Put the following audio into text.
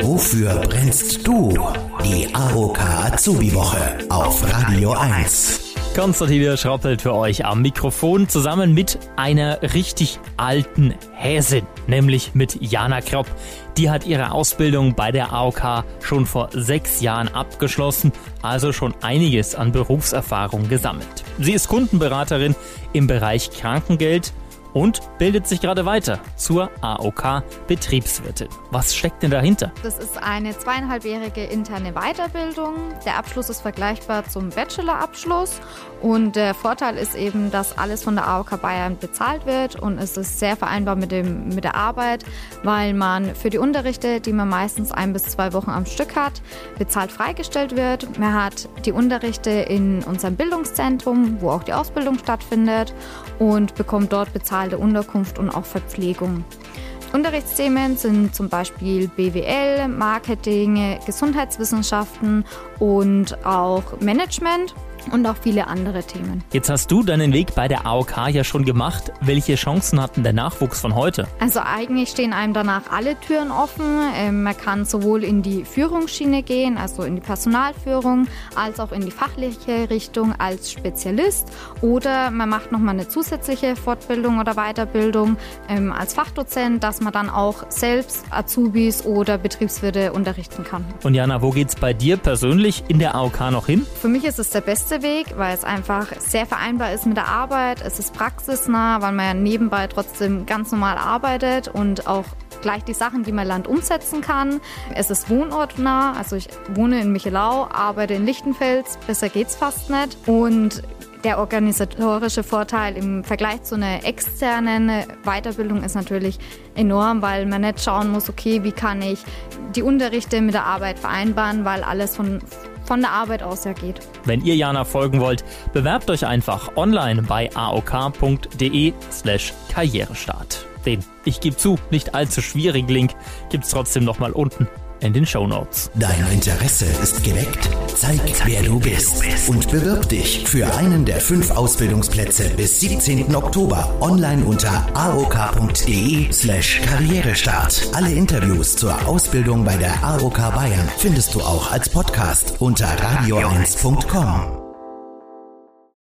Wofür brennst du? Die AOK Azubi Woche auf Radio 1. Konstantin schroppelt für euch am Mikrofon zusammen mit einer richtig alten Häsin, nämlich mit Jana Kropp. Die hat ihre Ausbildung bei der AOK schon vor sechs Jahren abgeschlossen, also schon einiges an Berufserfahrung gesammelt. Sie ist Kundenberaterin im Bereich Krankengeld und bildet sich gerade weiter zur AOK Betriebswirtin. Was steckt denn dahinter? Das ist eine zweieinhalbjährige interne Weiterbildung. Der Abschluss ist vergleichbar zum Bachelorabschluss und der Vorteil ist eben, dass alles von der AOK Bayern bezahlt wird und es ist sehr vereinbar mit, dem, mit der Arbeit, weil man für die Unterrichte, die man meistens ein bis zwei Wochen am Stück hat, bezahlt freigestellt wird. Man hat die Unterrichte in unserem Bildungszentrum, wo auch die Ausbildung stattfindet und bekommt dort bezahlt bezahlte Unterkunft und auch Verpflegung. Unterrichtsthemen sind zum Beispiel BWL, Marketing, Gesundheitswissenschaften und auch Management und auch viele andere Themen. Jetzt hast du deinen Weg bei der AOK ja schon gemacht. Welche Chancen hat denn der Nachwuchs von heute? Also eigentlich stehen einem danach alle Türen offen. Ähm, man kann sowohl in die Führungsschiene gehen, also in die Personalführung, als auch in die fachliche Richtung als Spezialist. Oder man macht nochmal eine zusätzliche Fortbildung oder Weiterbildung ähm, als Fachdozent, dass man dann auch selbst Azubis oder Betriebswirte unterrichten kann. Und Jana, wo geht es bei dir persönlich in der AOK noch hin? Für mich ist es der beste beste Weg, weil es einfach sehr vereinbar ist mit der Arbeit. Es ist praxisnah, weil man ja nebenbei trotzdem ganz normal arbeitet und auch gleich die Sachen, die man lernt, umsetzen kann. Es ist wohnortnah, also ich wohne in Michelau, arbeite in Lichtenfels, besser geht's fast nicht. Und der organisatorische Vorteil im Vergleich zu einer externen Weiterbildung ist natürlich enorm, weil man nicht schauen muss, okay, wie kann ich die Unterrichte mit der Arbeit vereinbaren, weil alles von von der Arbeit aus ja geht. Wenn ihr Jana folgen wollt, bewerbt euch einfach online bei aok.de slash Karrierestart. Den, ich gebe zu, nicht allzu schwierigen Link gibt's trotzdem nochmal unten in den Show Notes. Dein Interesse ist geweckt? Zeig, wer du bist und bewirb dich für einen der fünf Ausbildungsplätze bis 17. Oktober online unter aok.de slash Karrierestart. Alle Interviews zur Ausbildung bei der AOK Bayern findest du auch als Podcast unter radio1.com.